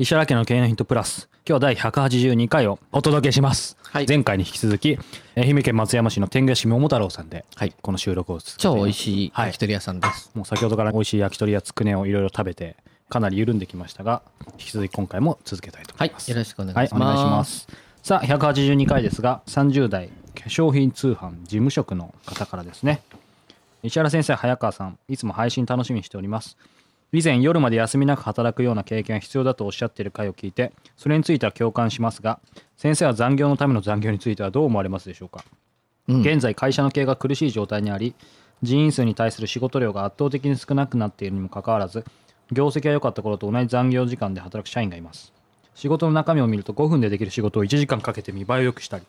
石原家の経営のヒントプラス。今日は第182回をお届けします、はい。前回に引き続き愛媛県松山市の天狗屋市桃太郎さんではい。この収録を超美味しいはい。焼き鳥屋さんです。もう先ほどから美味しい焼き鳥やつくねをいろいろ食べてかなり緩んできましたが引き続き今回も続けたいと思はいいま、す。よろしくお願はいいします。お願いします。さあ182回ですが30代化粧品通販事務職の方からですね。石原先生早川さんいつも配信楽しみにしております以前夜まで休みなく働くような経験が必要だとおっしゃっている回を聞いてそれについては共感しますが先生は残業のための残業についてはどう思われますでしょうか？うん。現在会社の経営が苦しい状態にあり人員数に対する仕事量が圧倒的に少なくなっているにもかかわらず業績が良かった頃と同じ残業時間で働く社員がいます。仕事の中身を見ると5分でできる仕事を1時間かけて見栄えを良くしたり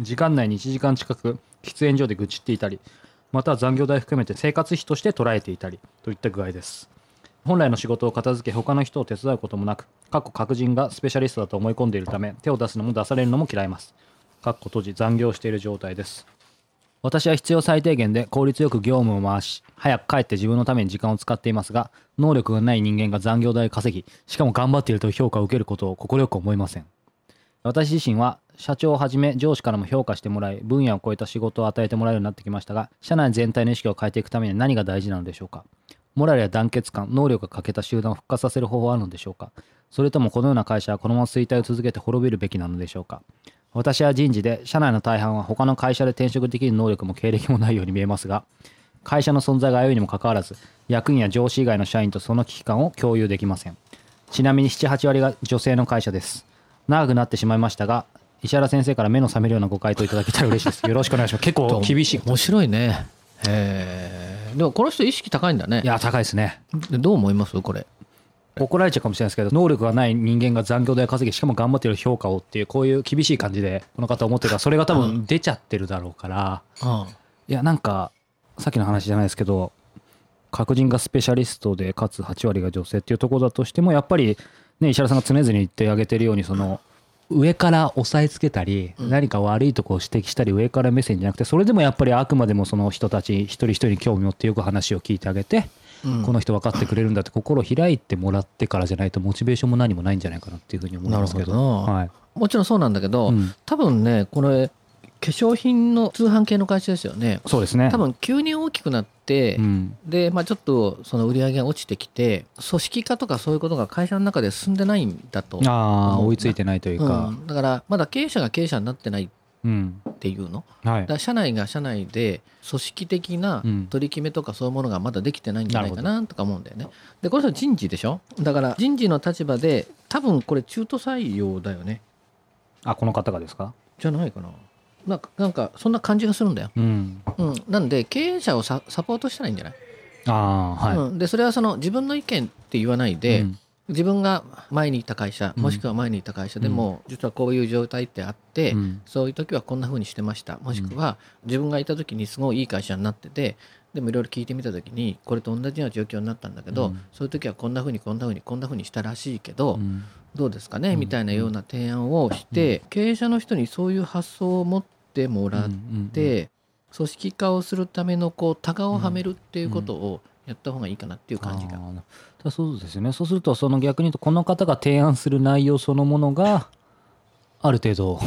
時間内に1時間近く喫煙所で愚痴っていたりまたは残業代含めて生活費として捉えていたりといった具合です本来の仕事を片付け他の人を手伝うこともなく過去各人がスペシャリストだと思い込んでいるため手を出すのも出されるのも嫌います。かっこ閉じ残業している状態です。私は必要最低限で効率よく業務を回し早く帰って自分のために時間を使っていますが能力がない人間が残業代を稼ぎしかも頑張っていると評価を受けることを快く思いません。私自身は社長をはじめ上司からも評価してもらい分野を超えた仕事を与えてもらえるようになってきましたが社内全体の意識を変えていくために何が大事なのでしょうか。モラルや団結感能力が欠けた集団を復活させる方法はあるのでしょうか？それともこのような会社はこのまま衰退を続けて滅びるべきなのでしょうか？私は人事で社内の大半は他の会社で転職できる能力も経歴もないように見えますが会社の存在が危ういにもかかわらず役員や上司以外の社員とその危機感を共有できません。ちなみに78割が女性の会社です。長くなってしまいましたが石原先生から目の覚めるようなご回答いただけたら嬉しいです。よろしくお願いします。結構厳しい。面白いね。へえ。でもこの人意識高いんだねい。や高いですねでどう思います？これ。怒られちゃうかもしれないですけど能力がない人間が残業代稼ぎしかも頑張っている評価をっていうこういう厳しい感じでこの方思ってるからそれが多分出ちゃってるだろうからあいやなんかさっきの話じゃないですけど各人がスペシャリストでかつ8割が女性っていうところだとしてもやっぱりね石原さんが常々言ってあげてるようにその上から押さえつけたり何か悪いとこを指摘したり上から目線じゃなくてそれでもやっぱりあくまでもその人たち一人一人に興味持ってよく話を聞いてあげてうん。この人分かってくれるんだって心を開いてもらってからじゃないとモチベーションも何もないんじゃないかなっていうふうに思いますけど。はい。もちろんそうなんだけど、うん。多分ねこれ化粧品の通販系の会社ですよね。そうですね。多分急に大きくなって、うん。で、まあ、ちょっとその売り上げが落ちてきて組織化とかそういうことが会社の中で進んでないんだと。ああ追いついてないといううかん。だからまだ経営者が経営者になってないっうん。ていうの？はい。だ社内が社内で組織的なうん。取り決めとかそういうものがまだできてないんじゃないかなとか思うんだよね。でこれは人事でしょ？だから人事の立場で多分これ中途採用だよね。あこの方がですか？じゃないかな。なんかなんかそんな感じがするんだよ。うん。うん、なんで経営者をササポートしたらいいんじゃない、ああはい、うん、でそれはその自分の意見って言わないで、うん。自分が前にいた会社うん。もしくは前にいた会社でも、実はこういう状態ってあって、うん。そういう時はこんな風にしてました。もしくは自分がいた時にすごいいい会社になっててでもいろいろ聞いてみた時にこれと同じような状況になったんだけど、うん。そういう時はこんな風にこんな風にこんな風にしたらしいけど、うん。どうですかね、うんみたいなような提案をして、経営者の人にそういう発想を持ってもらっうんて、組織化をするためのこうタガをはめるっていうことをやった方がいいかなっていう感じが。あーだそうですよね。そうするとその逆に言うとこの方が提案する内容そのものがある程度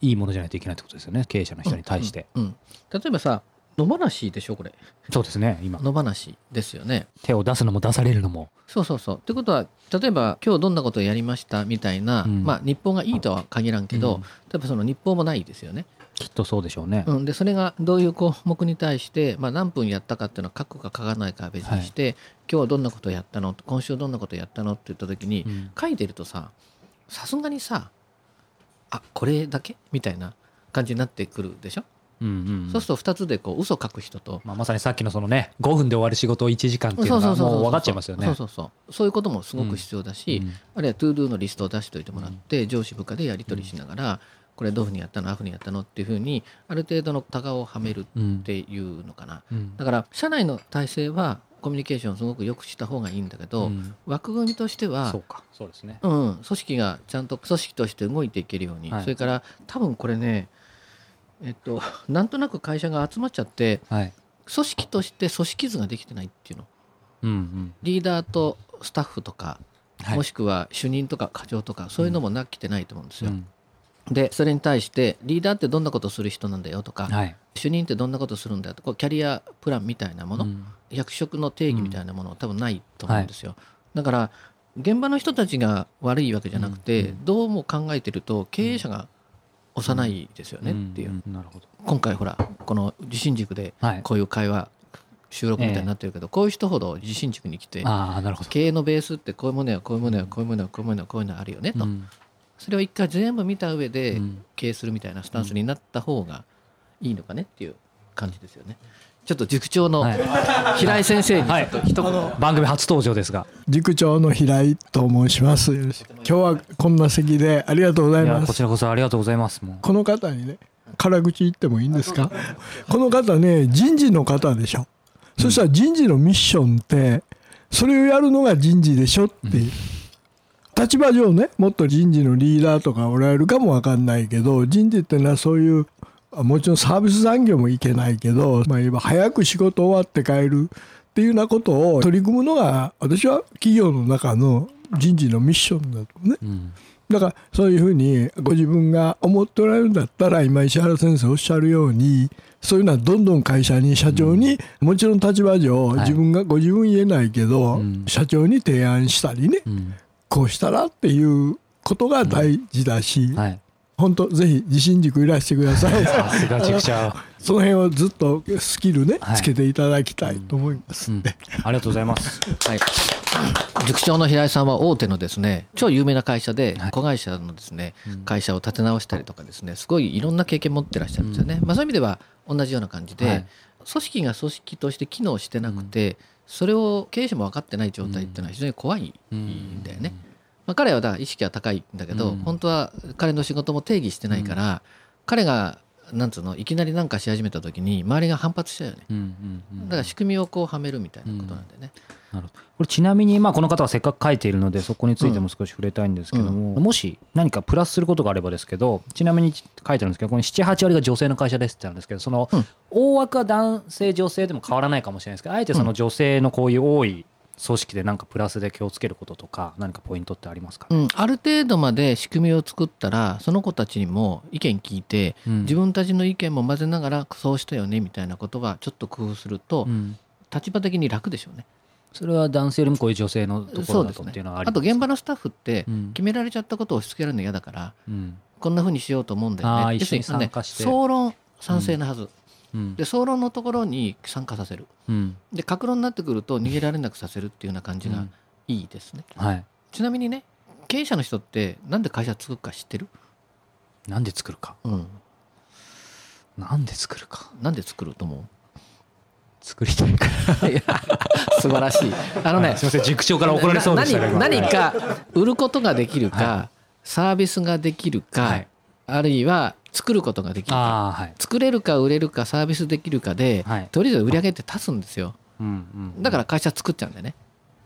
いいものじゃないといけないってことですよね。経営者の人に対して。うん、例えばさ野放しでしょこれ。そうですね今。野放しですよね。手を出すのも出されるのも。そうそうそう。ってことは例えば今日どんなことをやりましたみたいな、うん。まあ日報がいいとは限らんけど、うん。例えばその日報もないですよね、きっとそうでしょうね、うん、でそれがどういう項目に対して、まあ、何分やったかっていうのは書くか書かないかは別にして、今日はどんなことをやったの？今週どんなことをやったの？って言った時に、うん。書いてるとささすがにさあこれだけ？みたいな感じになってくるでしょ、うんうんそうすると2つでこう嘘書く人と。まあ、まさにさっきのそのね5分で終わる仕事を1時間っていうのがもう分かっちゃいますよね。そうそうそう。そういうこともすごく必要だし、うん。あるいは to-do のリストを出しておいてもらって、上司部下でやり取りしながら、これどういうふうにやったのああいうふうにやったのっていうふうにある程度のタガをはめるうんっていうのかな、うん。だから社内の体制はコミュニケーションをすごくよくした方がいいんだけど、うん。枠組みとしてはそうか。そうですね。うん、組織がちゃんと組織として動いていけるように、はい。それから多分これねえっとなんとなく会社が集まっちゃってはい。組織として組織図ができてないっていうの。うんうん。リーダーとスタッフとか、はい。もしくは主任とか課長とかそういうのもなきてないと思うんですよ。うんでそれに対してリーダーってどんなことをする人なんだよとか、はい。主任ってどんなことをするんだよとかキャリアプランみたいなもの、うん。役職の定義みたいなものは多分ないと思うんですよ。だから現場の人たちが悪いわけじゃなくて、うん。うん。どうも考えてると経営者が幼いですよねっていう、んん。なるほど。今回ほらこの受信塾ではい。こういう会話収録みたいになってるけど、こういう人ほど受信塾に来て経営のベースってこういうものやこういうものやこういうものやこういうものやこういうのあるよねと、うんそれを一回全部見た上でうん。経営するみたいなスタンスになった方がいいのかねっていう感じですよね。ちょっと塾長のはい。平井先生にはい。番組初登場ですが。塾長の平井と申します。よろしく今日はこんな席でありがとうございます。こち。らこそありがとうございます。もう。この方にね、辛口言ってもいいんですか？この方ね、人事の方でしょ。そしたら人事のミッションって、それをやるのが人事でしょっていう。立場上ね、もっと人事のリーダーとかおられるかもわかんないけど、人事ってのはそういう、あもちろんサービス残業もいけないけど、まあ、言えば早く仕事終わって帰るっていうようなことを取り組むのが、私は企業の中の人事のミッションだとね。うん。だからそういうふうにご自分が思っておられるんだったら今石原先生おっしゃるようにそういうのはどんどん会社に社長に、もちろん立場上はい。自分がご自分言えないけど、うん。社長に提案したりね。うんこうしたらっていうことが大事だし、はい。本当ぜひ自信軸いらしてください。さすが塾長その辺をずっとスキルね、はい。つけていただきたいと思います、うん。ありがとうございます。はい、塾長の平井さんは大手のですね超有名な会社ではい。子会社のですねうん。会社を立て直したりとかですねすごいいろんな経験持ってらっしゃるんですよね、まあ、そういう意味では同じような感じで、はい。組織が組織として機能してなくて、それを経営者も分かってない状態っていうのは非常に怖いんだよね。まあ、彼はだ意識は高いんだけど、うん。本当は彼の仕事も定義してないから、彼がなんつうの？いきなりなんかし始めた時に周りが反発しちゃうよね。うんうんうん。だから仕組みをこうはめるみたいなことなんだよね。なるほど。これちなみに、まあ、この方はせっかく書いているのでそこについても少し触れたいんですけども、もし何かプラスすることがあればですけどちなみに書いてあるんですけどこの78割が女性の会社ですってあるんですけどその、うん。大枠は男性女性でも変わらないかもしれないですけどあえてその女性のこういう多い組織で何かプラスで気をつけることとか何かポイントってありますか、うん、ある程度まで仕組みを作ったらその子たちにも意見聞いて、うん。自分たちの意見も混ぜながらそうしたよねみたいなことはちょっと工夫すると、うん。立場的に楽でしょうね。それは男性よりもこういう女性のところだとねていうのはありあと現場のスタッフってうん。決められちゃったことを押し付けられるの嫌だからうん。こんなふうにしようと思うんだよね。あー一緒に要するね参加して。総論賛成なはず、うんで総論のところに参加させる。うん。で格論になってくると逃げられなくさせるっていうような感じがうん。いいですね。はい。ちなみにね経営者の人ってなんで会社作るか知ってる、なんで作るか？うん、なんで作るか？なんで作ると思う？作りたいから。素晴らしい。あのね、はいすみません塾長から怒られそうでした何何か売ることができるか、はサービスができるか、はい。あるいは作ることができるか。はい。作れるか売れるかサービスできるかで、はい。とりあえず売り上げって立つんですよ。うんうんだから会社作っちゃうんだよね。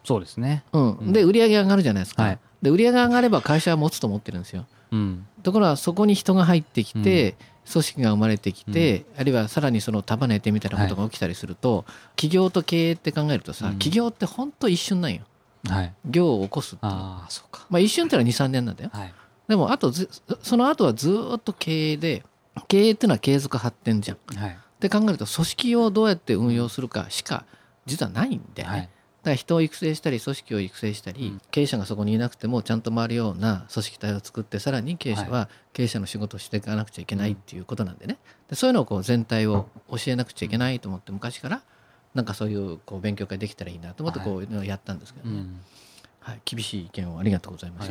そうですね。うん、で売り上げ上がるじゃないですか。はい。で売り上げ上がれば会社は持つと思ってるんですよ。うん。ところがそこに人が入ってきて、組織が生まれてきて、あるいはさらにその束ねてみたいなことが起きたりすると、企業と経営って考えるとさ、うん。企業って本当一瞬なんよ。はい。業を起こすっていう。ああそうか。まあ一瞬ってのは23年なんだよ。はいでもあとずその後はずっと経営で経営っていうのは継続発展じゃん。はい。で考えると組織をどうやって運用するかしか実はないんで、ね、はい、だから人を育成したり組織を育成したり、うん、経営者がそこにいなくてもちゃんと回るような組織体を作ってさらに経営者は経営者の仕事をしていかなくちゃいけないっていうことなんでね。でそういうのをこう全体を教えなくちゃいけないと思って昔からなんかそういうこう勉強会できたらいいなと思ってこういうのをやったんですけどね、はい、はい、厳しい意見をありがとうございまし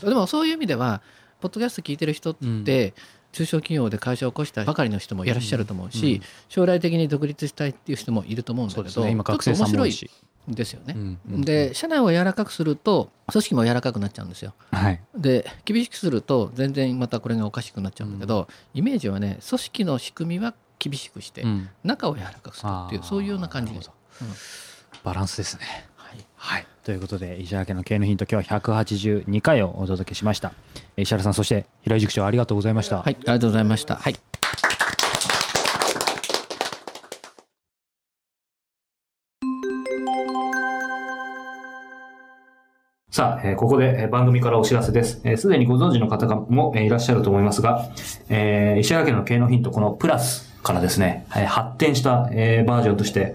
たでもそういう意味ではポッドキャスト聞いてる人って、うん中小企業で会社を起こしたばかりの人もいらっしゃると思うし、将来的に独立したいっていう人もいると思うんだけど、ね、今学生さんも面白いですよね。うんうん、で社内を柔らかくすると組織も柔らかくなっちゃうんですよ。はい、で厳しくすると全然またこれがおかしくなっちゃうんだけど、イメージはね組織の仕組みは厳しくして、中を柔らかくするっていうそういうような感じ。です。バランスですね。はい、はいということで石原家の経営のヒント今日は182回をお届けしました。石原さんそして平井塾長ありがとうございました。はいありがとうございました。はい。さあ、えー、ここで、えー、番組からお知らせです。す、えー、で、にご存知の方も、えー、いらっしゃると思いますが、えー、石原家の経営のヒント、このプラスからですね、えー、発展した、えー、バージョンとして、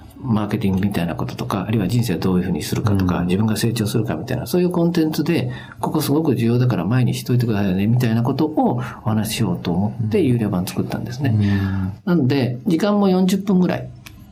マーケティングみたいなこととか、あるいは人生をどういうふうにするかとか、自分が成長するかみたいな、そういうコンテンツで、ここすごく重要だから前にしといてくださいね、みたいなことをお話ししようと思って有料版作ったんですね。なので、時間も40分ぐらい。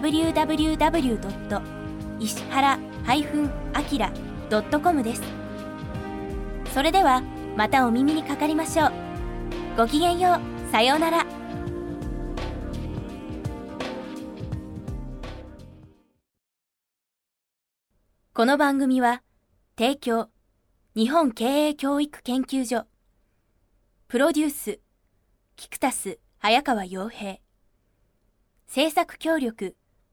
www. 石原 -akira.com です。それではまたお耳にかかりましょう。ごきげんよう。さようなら。この番組は提供日本経営教育研究所プロデュースキクタス早川洋平制作協力